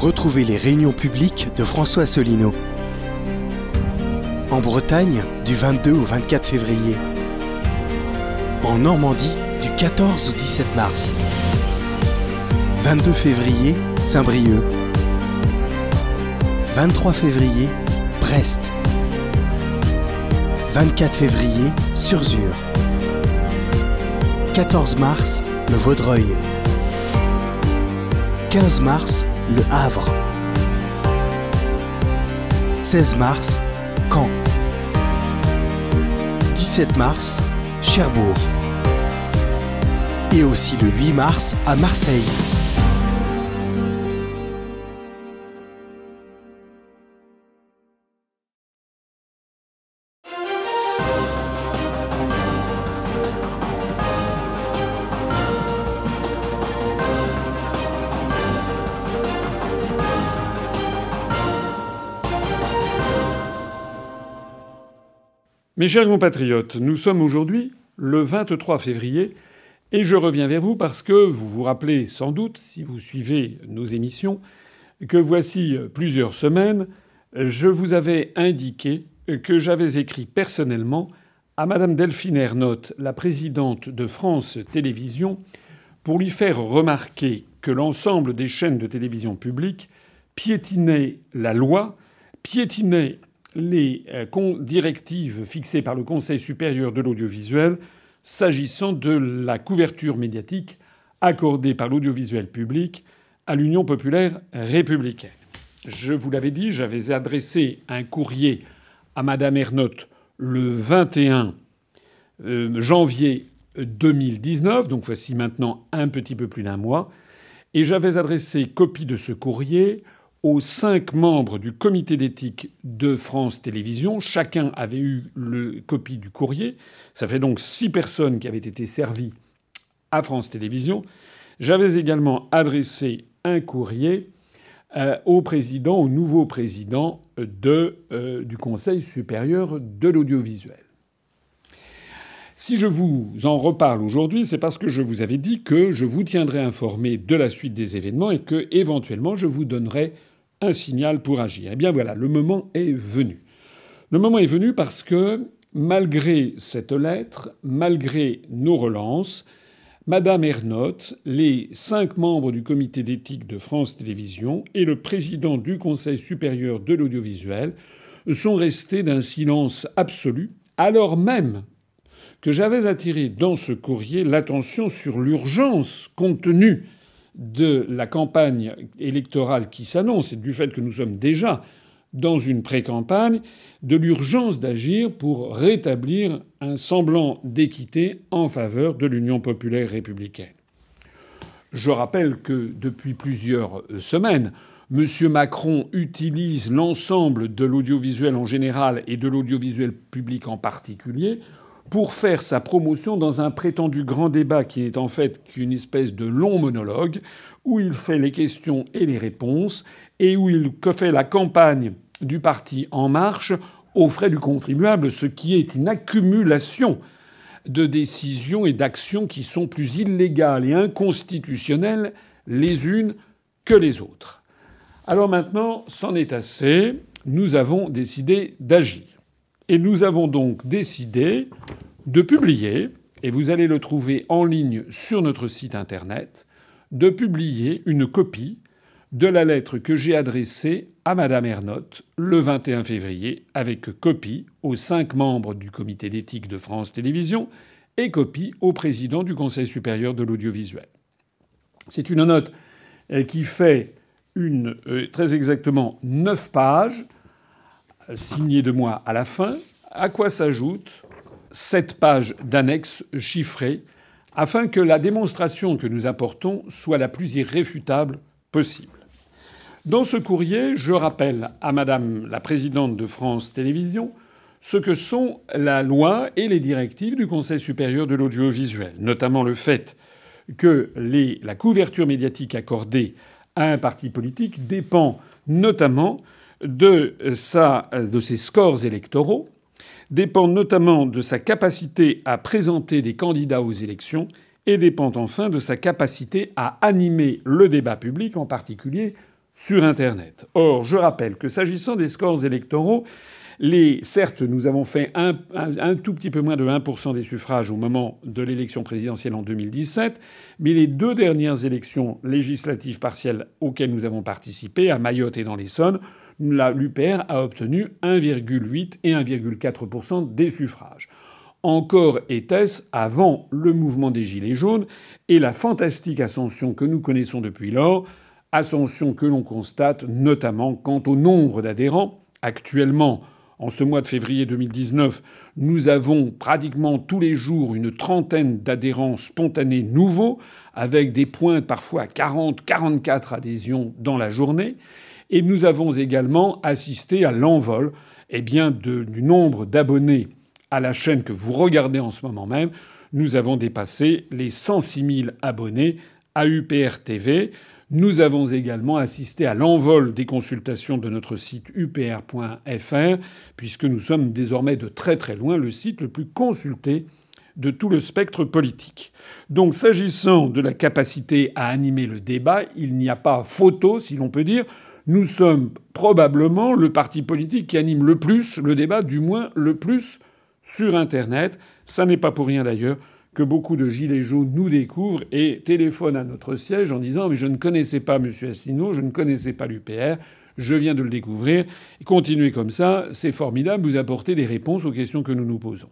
Retrouvez les réunions publiques de François Asselineau. En Bretagne, du 22 au 24 février. En Normandie, du 14 au 17 mars. 22 février, Saint-Brieuc. 23 février, Brest. 24 février, Surzur. 14 mars, le Vaudreuil. 15 mars, le Havre. 16 mars, Caen. 17 mars, Cherbourg. Et aussi le 8 mars à Marseille. Mes chers compatriotes, nous sommes aujourd'hui le 23 février et je reviens vers vous parce que vous vous rappelez sans doute, si vous suivez nos émissions, que voici plusieurs semaines, je vous avais indiqué que j'avais écrit personnellement à Madame Delphine Ernotte, la présidente de France Télévisions, pour lui faire remarquer que l'ensemble des chaînes de télévision publiques piétinaient la loi, piétinaient les euh, directives fixées par le Conseil supérieur de l'audiovisuel s'agissant de la couverture médiatique accordée par l'audiovisuel public à l'Union populaire républicaine. Je vous l'avais dit, j'avais adressé un courrier à Madame Ernotte le 21 euh, janvier 2019, donc voici maintenant un petit peu plus d'un mois, et j'avais adressé copie de ce courrier aux cinq membres du comité d'éthique de France Télévisions. Chacun avait eu le copie du courrier. Ça fait donc six personnes qui avaient été servies à France Télévisions. J'avais également adressé un courrier euh, au président, au nouveau président de, euh, du Conseil supérieur de l'audiovisuel. Si je vous en reparle aujourd'hui, c'est parce que je vous avais dit que je vous tiendrai informé de la suite des événements et que, éventuellement, je vous donnerai un signal pour agir. Eh bien voilà, le moment est venu. Le moment est venu parce que, malgré cette lettre, malgré nos relances, Madame Ernotte, les cinq membres du comité d'éthique de France Télévisions et le président du Conseil supérieur de l'audiovisuel sont restés d'un silence absolu, alors même que j'avais attiré dans ce courrier l'attention sur l'urgence contenue de la campagne électorale qui s'annonce et du fait que nous sommes déjà dans une pré-campagne, de l'urgence d'agir pour rétablir un semblant d'équité en faveur de l'Union populaire républicaine. Je rappelle que depuis plusieurs semaines, M. Macron utilise l'ensemble de l'audiovisuel en général et de l'audiovisuel public en particulier pour faire sa promotion dans un prétendu grand débat qui n'est en fait qu'une espèce de long monologue où il fait les questions et les réponses et où il fait la campagne du parti En Marche aux frais du contribuable, ce qui est une accumulation de décisions et d'actions qui sont plus illégales et inconstitutionnelles les unes que les autres. Alors maintenant, c'en est assez. Nous avons décidé d'agir. Et nous avons donc décidé de publier, et vous allez le trouver en ligne sur notre site internet, de publier une copie de la lettre que j'ai adressée à Madame Ernotte le 21 février, avec copie aux cinq membres du comité d'éthique de France Télévisions et copie au président du Conseil supérieur de l'audiovisuel. C'est une note euh, qui fait une, euh, très exactement neuf pages signé de moi à la fin, à quoi s'ajoute sept pages d'annexes chiffrées afin que la démonstration que nous apportons soit la plus irréfutable possible. Dans ce courrier, je rappelle à Madame la présidente de France Télévisions ce que sont la loi et les directives du Conseil supérieur de l'audiovisuel, notamment le fait que la couverture médiatique accordée à un parti politique dépend notamment de, sa, de ses scores électoraux, dépend notamment de sa capacité à présenter des candidats aux élections et dépend enfin de sa capacité à animer le débat public, en particulier sur Internet. Or, je rappelle que s'agissant des scores électoraux, les, certes, nous avons fait un, un, tout petit peu moins de 1% des suffrages au moment de l'élection présidentielle en 2017, mais les deux dernières élections législatives partielles auxquelles nous avons participé, à Mayotte et dans l'Essonne, l'UPR a obtenu 1,8 et 1,4% des suffrages. Encore était-ce avant le mouvement des Gilets jaunes et la fantastique ascension que nous connaissons depuis lors, ascension que l'on constate notamment quant au nombre d'adhérents. Actuellement, en ce mois de février 2019, nous avons pratiquement tous les jours une trentaine d'adhérents spontanés nouveaux, avec des points parfois à 40, 44 adhésions dans la journée. Et nous avons également assisté à l'envol eh bien, du nombre d'abonnés à la chaîne que vous regardez en ce moment même. Nous avons dépassé les 106 000 abonnés à UPR TV. Nous avons également assisté à l'envol des consultations de notre site upr.fr, puisque nous sommes désormais de très très loin le site le plus consulté de tout le spectre politique. Donc s'agissant de la capacité à animer le débat, il n'y a pas photo, si l'on peut dire. Nous sommes probablement le parti politique qui anime le plus le débat, du moins le plus sur Internet. Ça n'est pas pour rien d'ailleurs que beaucoup de gilets jaunes nous découvrent et téléphonent à notre siège en disant mais je ne connaissais pas M. Asselineau, je ne connaissais pas l'UPR, je viens de le découvrir. Continuez comme ça, c'est formidable, vous apportez des réponses aux questions que nous nous posons.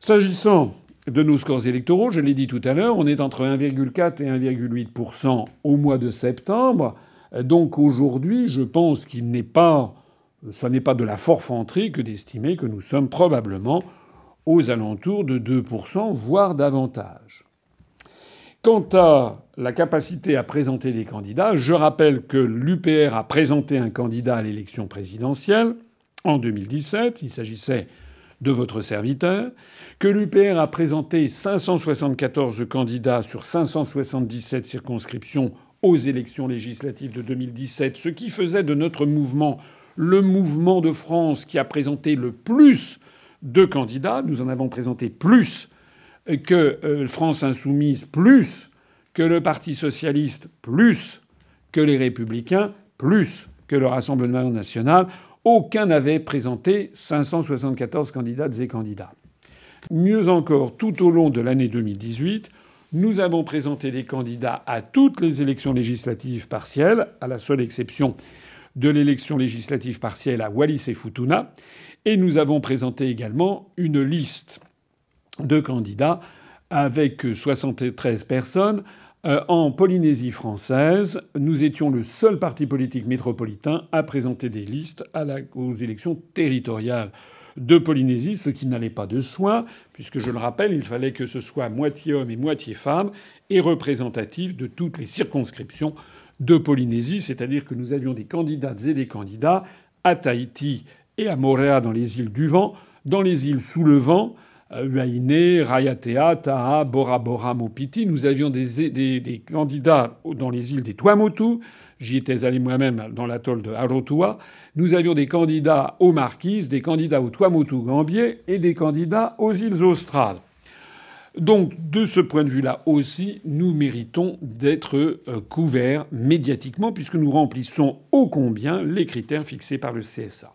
S'agissant de nos scores électoraux, je l'ai dit tout à l'heure, on est entre 1,4 et 1,8% au mois de septembre. Donc aujourd'hui, je pense qu'il n'est pas, ça n'est pas de la forfanterie que d'estimer que nous sommes probablement aux alentours de 2%, voire davantage. Quant à la capacité à présenter des candidats, je rappelle que l'UPR a présenté un candidat à l'élection présidentielle en 2017. Il s'agissait de votre serviteur. Que l'UPR a présenté 574 candidats sur 577 circonscriptions aux élections législatives de 2017, ce qui faisait de notre mouvement le mouvement de France qui a présenté le plus deux candidats. Nous en avons présenté plus que euh, France Insoumise, plus que le Parti socialiste, plus que les Républicains, plus que le Rassemblement national. Aucun n'avait présenté 574 candidates et candidats. Mieux encore, tout au long de l'année 2018, nous avons présenté des candidats à toutes les élections législatives partielles, à la seule exception de l'élection législative partielle à Wallis et Futuna. Et nous avons présenté également une liste de candidats avec 73 personnes. Euh, en Polynésie française, nous étions le seul parti politique métropolitain à présenter des listes aux élections territoriales de Polynésie, ce qui n'allait pas de soi, puisque je le rappelle, il fallait que ce soit moitié homme et moitié femme, et représentatif de toutes les circonscriptions de Polynésie, c'est-à-dire que nous avions des candidates et des candidats à Tahiti et à Moréa dans les îles du Vent, dans les îles sous le vent, euh, Rayatea, Taha, Bora Bora, Mopiti. Nous avions des, des, candidats dans les îles des Tuamotu. J'y étais allé moi-même dans l'atoll de Arotua. Nous avions des candidats aux Marquises, des candidats aux Tuamotu Gambier et des candidats aux îles australes. Donc, de ce point de vue-là aussi, nous méritons d'être euh, couverts médiatiquement puisque nous remplissons ô combien les critères fixés par le CSA.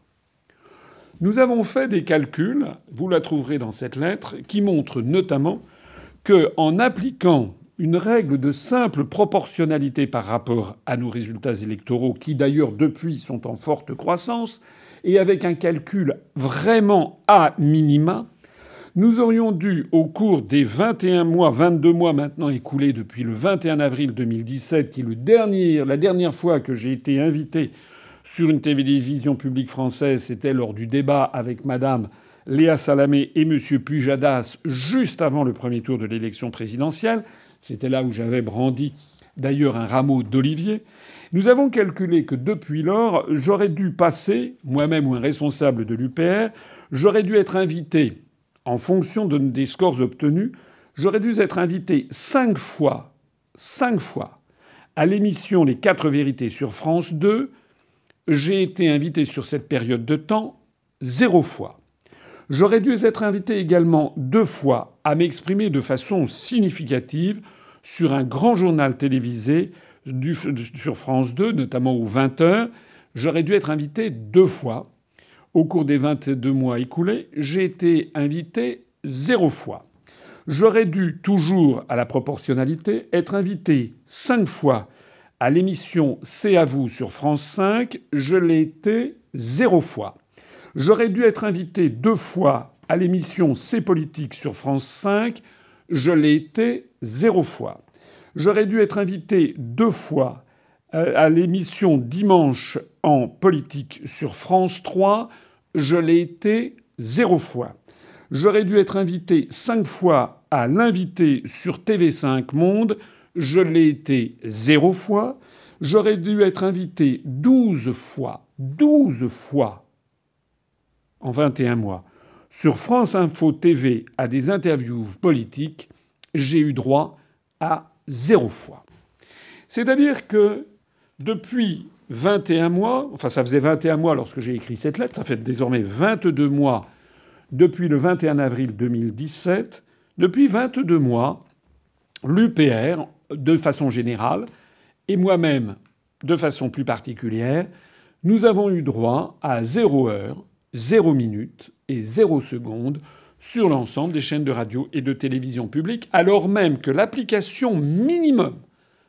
Nous avons fait des calculs, vous la trouverez dans cette lettre, qui montrent notamment que en appliquant une règle de simple proportionnalité par rapport à nos résultats électoraux, qui d'ailleurs depuis sont en forte croissance, et avec un calcul vraiment à minima, nous aurions dû, au cours des 21 mois, 22 mois maintenant écoulés depuis le 21 avril 2017, qui est le dernier, la dernière fois que j'ai été invité sur une télévision publique française, c'était lors du débat avec Madame Léa Salamé et Monsieur Pujadas juste avant le premier tour de l'élection présidentielle. C'était là où j'avais brandi d'ailleurs un rameau d'olivier. Nous avons calculé que depuis lors, j'aurais dû passer, moi-même ou un responsable de l'UPR, j'aurais dû être invité, en fonction des scores obtenus, j'aurais dû être invité cinq fois, cinq fois, à l'émission Les Quatre Vérités sur France 2, j'ai été invité sur cette période de temps zéro fois. J'aurais dû être invité également deux fois à m'exprimer de façon significative sur un grand journal télévisé sur France 2, notamment aux 20 heures. J'aurais dû être invité deux fois. Au cours des 22 mois écoulés, j'ai été invité zéro fois. J'aurais dû, toujours à la proportionnalité, être invité cinq fois à l'émission C'est à vous sur France 5. Je l'ai été zéro fois. J'aurais dû être invité deux fois à l'émission C'est politique sur France 5. Je l'ai été zéro fois. J'aurais dû être invité deux fois euh, à l'émission Dimanche en politique sur France 3. Je l'ai été zéro fois. J'aurais dû être invité cinq fois à l'invité sur TV5 Monde. Je l'ai été zéro fois. J'aurais dû être invité douze fois, douze fois en 21 mois sur France Info TV à des interviews politiques. J'ai eu droit à zéro fois. C'est-à-dire que depuis 21 mois, enfin ça faisait 21 mois lorsque j'ai écrit cette lettre, ça fait désormais 22 mois depuis le 21 avril 2017, depuis 22 mois, l'UPR, de façon générale, et moi-même, de façon plus particulière, nous avons eu droit à 0 heure, 0 minute et 0 seconde sur l'ensemble des chaînes de radio et de télévision publiques, alors même que l'application minimum,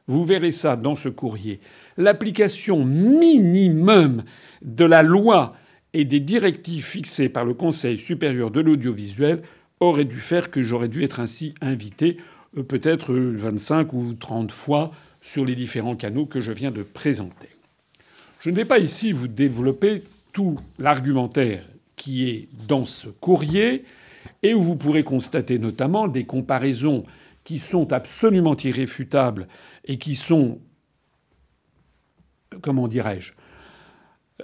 vous verrez ça dans ce courrier, l'application minimum de la loi et des directives fixées par le Conseil supérieur de l'audiovisuel aurait dû faire que j'aurais dû être ainsi invité euh, peut-être 25 ou 30 fois sur les différents canaux que je viens de présenter. Je ne vais pas ici vous développer tout l'argumentaire qui est dans ce courrier et où vous pourrez constater notamment des comparaisons qui sont absolument irréfutables et qui sont, comment dirais-je,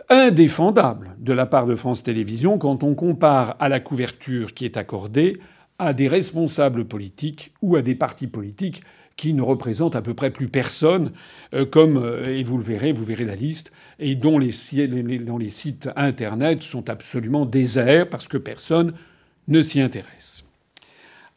indéfendables de la part de France Télévisions quand on compare à la couverture qui est accordée à des responsables politiques ou à des partis politiques qui ne représentent à peu près plus personne, euh, comme, euh, et vous le verrez, vous verrez la liste, et dont les, les sites Internet sont absolument déserts parce que personne ne s'y intéresse.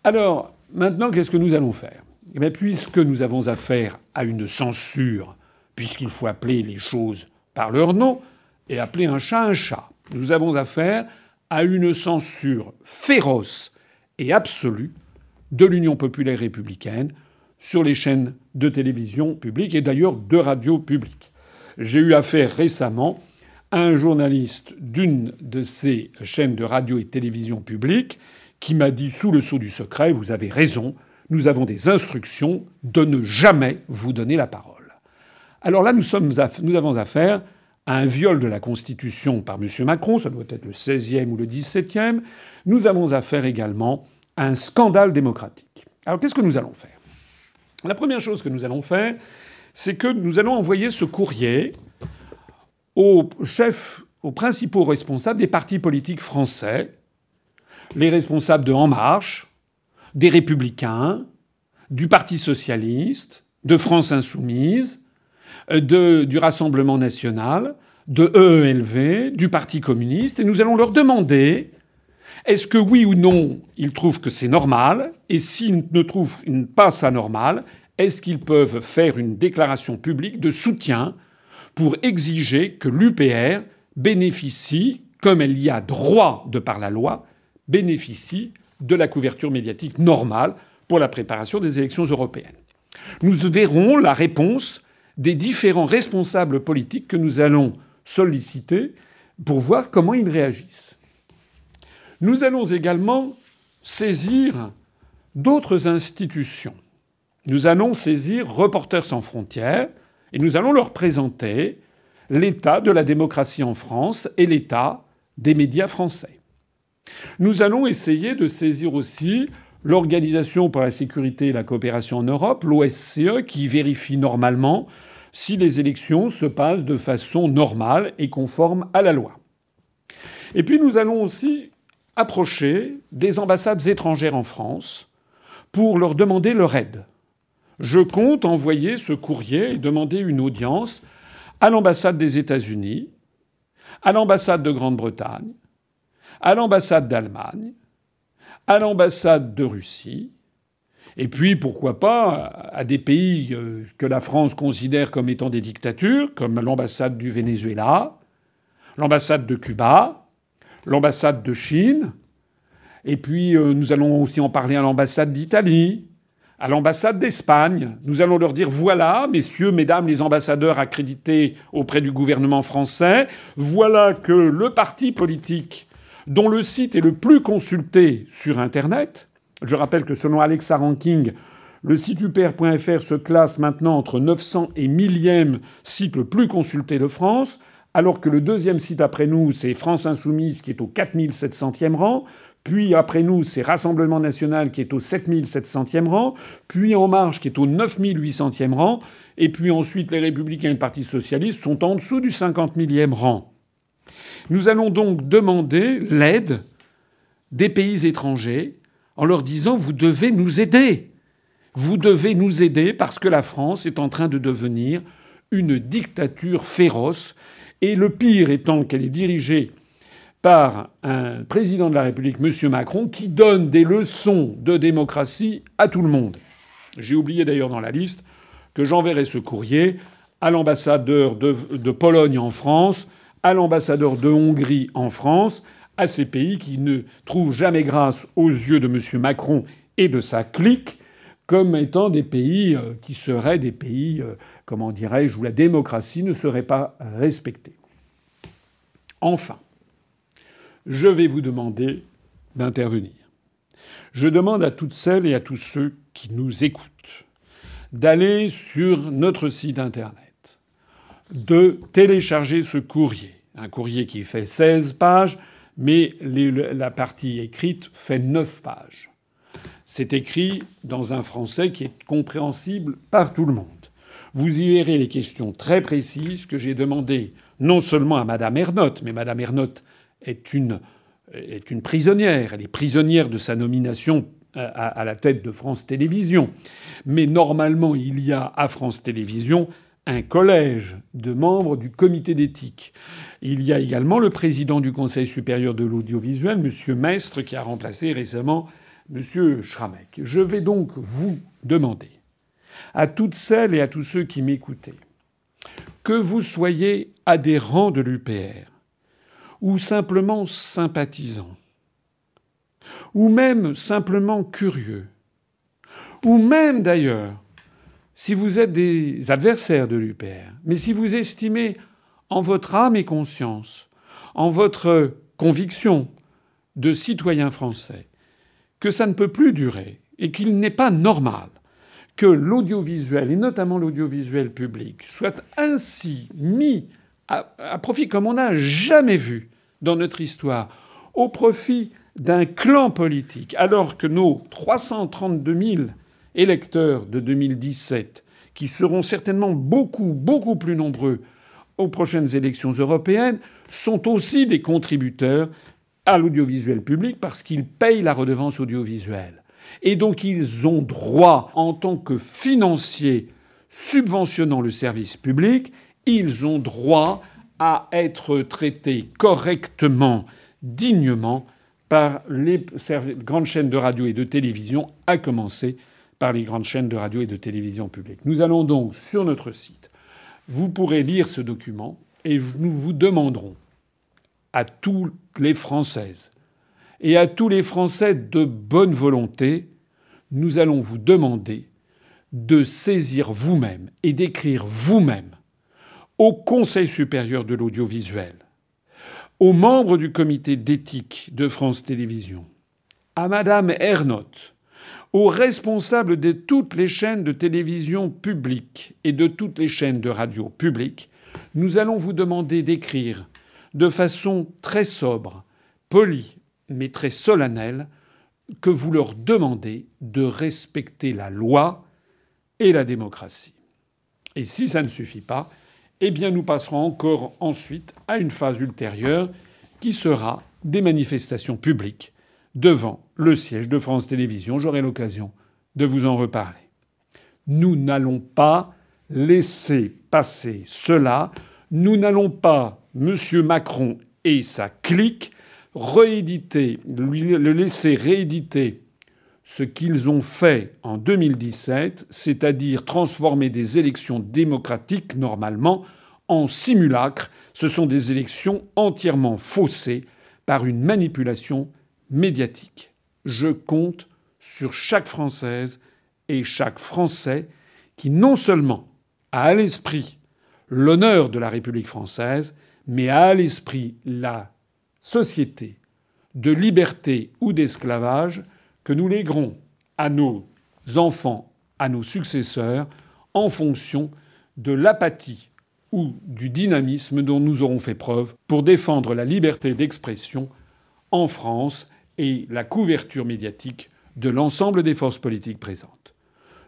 Alors, maintenant, qu'est-ce que nous allons faire? Eh Puisque nous avons affaire à une censure, puisqu'il faut appeler les choses par leur nom, et appeler un chat un chat, nous avons affaire à une censure féroce et absolue de l'Union populaire républicaine sur les chaînes de télévision publiques et d'ailleurs de radio publique. J'ai eu affaire récemment à un journaliste d'une de ces chaînes de radio et télévision publiques qui m'a dit sous le sceau du secret Vous avez raison, nous avons des instructions de ne jamais vous donner la parole. Alors là, nous, nous avons affaire à un viol de la Constitution par M. Macron, ça doit être le 16e ou le 17e. Nous avons affaire également à un scandale démocratique. Alors qu'est-ce que nous allons faire? La première chose que nous allons faire, c'est que nous allons envoyer ce courrier aux chefs, aux principaux responsables des partis politiques français, les responsables de En Marche, des Républicains, du Parti socialiste, de France insoumise, de, du Rassemblement national, de EELV, du Parti communiste, et nous allons leur demander est-ce que oui ou non ils trouvent que c'est normal, et s'ils ne trouvent pas ça normal, est-ce qu'ils peuvent faire une déclaration publique de soutien pour exiger que l'UPR bénéficie, comme elle y a droit de par la loi, bénéficie de la couverture médiatique normale pour la préparation des élections européennes? Nous verrons la réponse des différents responsables politiques que nous allons solliciter pour voir comment ils réagissent. Nous allons également saisir d'autres institutions. Nous allons saisir Reporters sans frontières et nous allons leur présenter l'état de la démocratie en France et l'état des médias français. Nous allons essayer de saisir aussi l'Organisation pour la sécurité et la coopération en Europe, l'OSCE, qui vérifie normalement si les élections se passent de façon normale et conforme à la loi. Et puis nous allons aussi approcher des ambassades étrangères en France pour leur demander leur aide. Je compte envoyer ce courrier et demander une audience à l'ambassade des États-Unis, à l'ambassade de Grande-Bretagne, à l'ambassade d'Allemagne, à l'ambassade de Russie Et puis, pourquoi pas, à des pays euh, que la France considère comme étant des dictatures, comme l'ambassade du Venezuela, l'ambassade de Cuba, l'ambassade de Chine, et puis euh, nous allons aussi en parler à l'ambassade d'Italie, à l'ambassade d'Espagne. Nous allons leur dire voilà, messieurs, mesdames les ambassadeurs accrédités auprès du gouvernement français, voilà que le parti politique dont le site est le plus consulté sur Internet, je rappelle que selon Alexa Ranking, le site upr.fr se classe maintenant entre 900 et 1000e site le plus consulté de France, alors que le deuxième site après nous, c'est France Insoumise qui est au 4700e rang, puis après nous, c'est Rassemblement national qui est au 7700e rang, puis En Marche qui est au 9800e rang, et puis ensuite les Républicains et le Parti socialiste sont en dessous du 50 millième rang. Nous allons donc demander l'aide des pays étrangers en leur disant vous devez nous aider. Vous devez nous aider parce que la France est en train de devenir une dictature féroce, et le pire étant qu'elle est dirigée par un président de la République, M. Macron, qui donne des leçons de démocratie à tout le monde. J'ai oublié d'ailleurs dans la liste que j'enverrai ce courrier à l'ambassadeur de, Pologne en France, à l'ambassadeur de Hongrie en France, à ces pays qui ne trouvent jamais grâce aux yeux de M. Macron et de sa clique comme étant des pays euh, qui seraient des pays, euh, comment dirais-je, où la démocratie ne serait pas respectée. Enfin, je vais vous demander d'intervenir. Je demande à toutes celles et à tous ceux qui nous écoutent d'aller sur notre site internet, de télécharger ce courrier, un courrier qui fait 16 pages, mais la partie écrite fait 9 pages. C'est écrit dans un français qui est compréhensible par tout le monde. Vous y verrez les questions très précises que j'ai demandées non seulement à Madame Ernotte, mais Madame Ernotte est une, est une prisonnière. Elle est prisonnière de sa nomination à, la tête de France Télévisions. Mais normalement, il y a à France Télévisions un collège de membres du comité d'éthique. Il y a également le président du Conseil supérieur de l'audiovisuel, M. Mestre, qui a remplacé récemment M. Schramek. Je vais donc vous demander, à toutes celles et à tous ceux qui m'écoutaient, que vous soyez adhérents de l'UPR, ou simplement sympathisant, ou même simplement curieux, ou même d'ailleurs, si vous êtes des adversaires de l'UPR, mais si vous estimez en votre âme et conscience, en votre conviction de citoyen français, que ça ne peut plus durer et qu'il n'est pas normal que l'audiovisuel, et notamment l'audiovisuel public, soit ainsi mis à, profit comme on n'a jamais vu dans notre histoire, au profit d'un clan politique, alors que nos 332 000 électeurs de 2017, qui seront certainement beaucoup, beaucoup plus nombreux aux prochaines élections européennes, sont aussi des contributeurs à l'audiovisuel public parce qu'ils payent la redevance audiovisuelle. Et donc ils ont droit, en tant que financiers subventionnant le service public, ils ont droit à être traités correctement, dignement, par les grandes chaînes de radio et de télévision, à commencer par les grandes chaînes de radio et de télévision publiques. Nous allons donc sur notre site. Vous pourrez lire ce document et nous vous demanderons à toutes les Françaises. Et à tous les Français de bonne volonté, nous allons vous demander de saisir vous-même et d'écrire vous-même au Conseil supérieur de l'audiovisuel, aux membres du comité d'éthique de France Télévisions, à Madame Ernotte, aux responsables de toutes les chaînes de télévision publiques et de toutes les chaînes de radio publiques, nous allons vous demander d'écrire de façon très sobre, polie, mais très solennelle, que vous leur demandez de respecter la loi et la démocratie. Et si ça ne suffit pas, eh bien nous passerons encore ensuite à une phase ultérieure qui sera des manifestations publiques devant le siège de France Télévisions. J'aurai l'occasion de vous en reparler. Nous n'allons pas laisser passer cela. Nous n'allons pas, M. Macron et sa clique, rééditer, le laisser rééditer ce qu'ils ont fait en 2017, c'est-à-dire transformer des élections démocratiques normalement en simulacres. Ce sont des élections entièrement faussées par une manipulation médiatique. Je compte sur chaque Française et chaque Français qui non seulement a à l'esprit l'honneur de la République française, mais à l'esprit la société de liberté ou d'esclavage que nous léguerons à nos enfants, à nos successeurs, en fonction de l'apathie ou du dynamisme dont nous aurons fait preuve pour défendre la liberté d'expression en France et la couverture médiatique de l'ensemble des forces politiques présentes.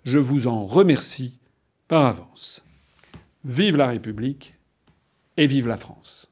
Je vous en remercie par avance. Vive la République et vive la France.